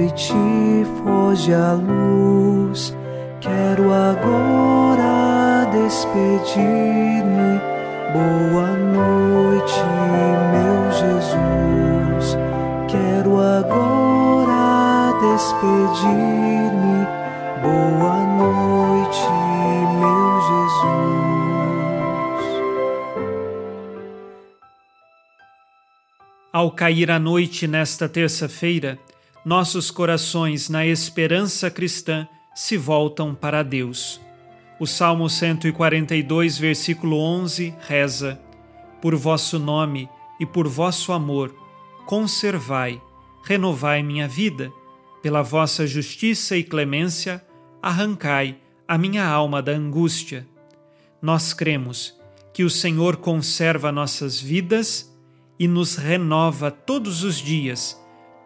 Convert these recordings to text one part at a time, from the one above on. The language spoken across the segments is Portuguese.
Noite, foge a luz. Quero agora despedir-me. Boa noite, meu Jesus. Quero agora despedir-me. Boa noite, meu Jesus. Ao cair a noite nesta terça-feira, nossos corações, na esperança cristã, se voltam para Deus. O Salmo 142, versículo 11 reza: Por vosso nome e por vosso amor, conservai, renovai minha vida, pela vossa justiça e clemência, arrancai a minha alma da angústia. Nós cremos que o Senhor conserva nossas vidas e nos renova todos os dias,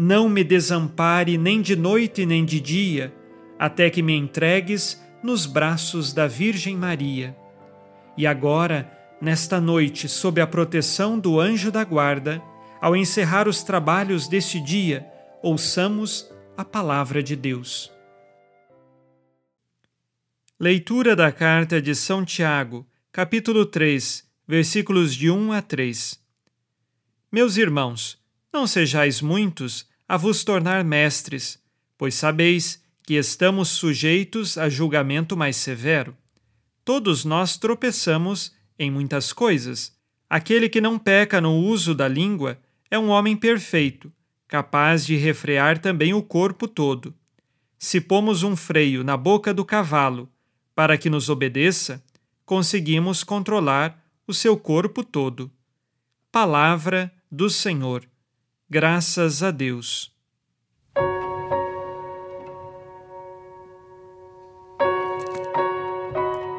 não me desampare nem de noite nem de dia, até que me entregues nos braços da Virgem Maria. E agora, nesta noite, sob a proteção do anjo da guarda, ao encerrar os trabalhos deste dia, ouçamos a palavra de Deus. Leitura da carta de São Tiago, capítulo 3, versículos de 1 a 3. Meus irmãos, não sejais muitos a vos tornar mestres, pois sabeis que estamos sujeitos a julgamento mais severo. Todos nós tropeçamos em muitas coisas. Aquele que não peca no uso da língua é um homem perfeito, capaz de refrear também o corpo todo. Se pomos um freio na boca do cavalo para que nos obedeça, conseguimos controlar o seu corpo todo. Palavra do Senhor. Graças a Deus.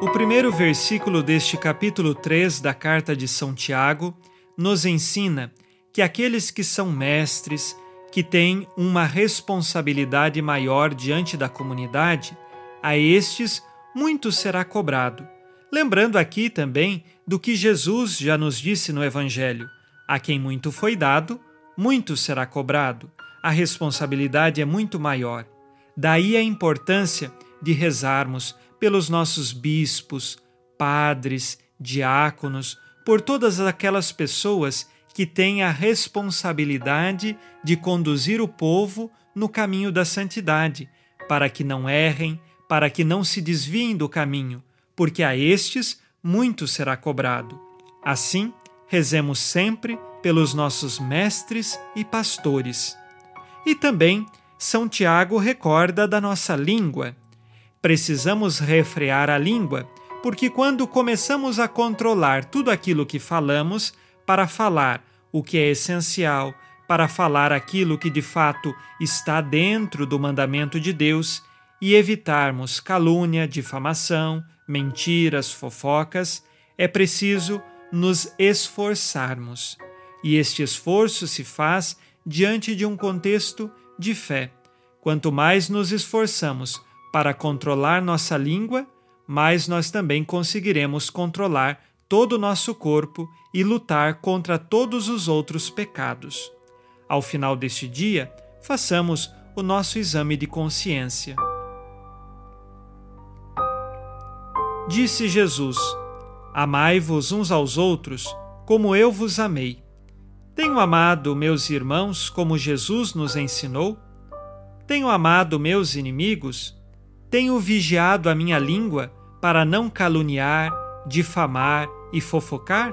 O primeiro versículo deste capítulo 3 da carta de São Tiago nos ensina que aqueles que são mestres, que têm uma responsabilidade maior diante da comunidade, a estes muito será cobrado. Lembrando aqui também do que Jesus já nos disse no Evangelho: a quem muito foi dado, muito será cobrado. A responsabilidade é muito maior. Daí a importância de rezarmos pelos nossos bispos, padres, diáconos, por todas aquelas pessoas que têm a responsabilidade de conduzir o povo no caminho da santidade, para que não errem, para que não se desviem do caminho, porque a estes muito será cobrado. Assim, rezemos sempre pelos nossos mestres e pastores. E também São Tiago recorda da nossa língua Precisamos refrear a língua, porque quando começamos a controlar tudo aquilo que falamos, para falar o que é essencial, para falar aquilo que de fato está dentro do mandamento de Deus e evitarmos calúnia, difamação, mentiras, fofocas, é preciso nos esforçarmos. E este esforço se faz diante de um contexto de fé. Quanto mais nos esforçamos para controlar nossa língua, mais nós também conseguiremos controlar todo o nosso corpo e lutar contra todos os outros pecados. Ao final deste dia, façamos o nosso exame de consciência. Disse Jesus: Amai-vos uns aos outros, como eu vos amei. Tenho amado meus irmãos como Jesus nos ensinou? Tenho amado meus inimigos? Tenho vigiado a minha língua para não caluniar, difamar e fofocar?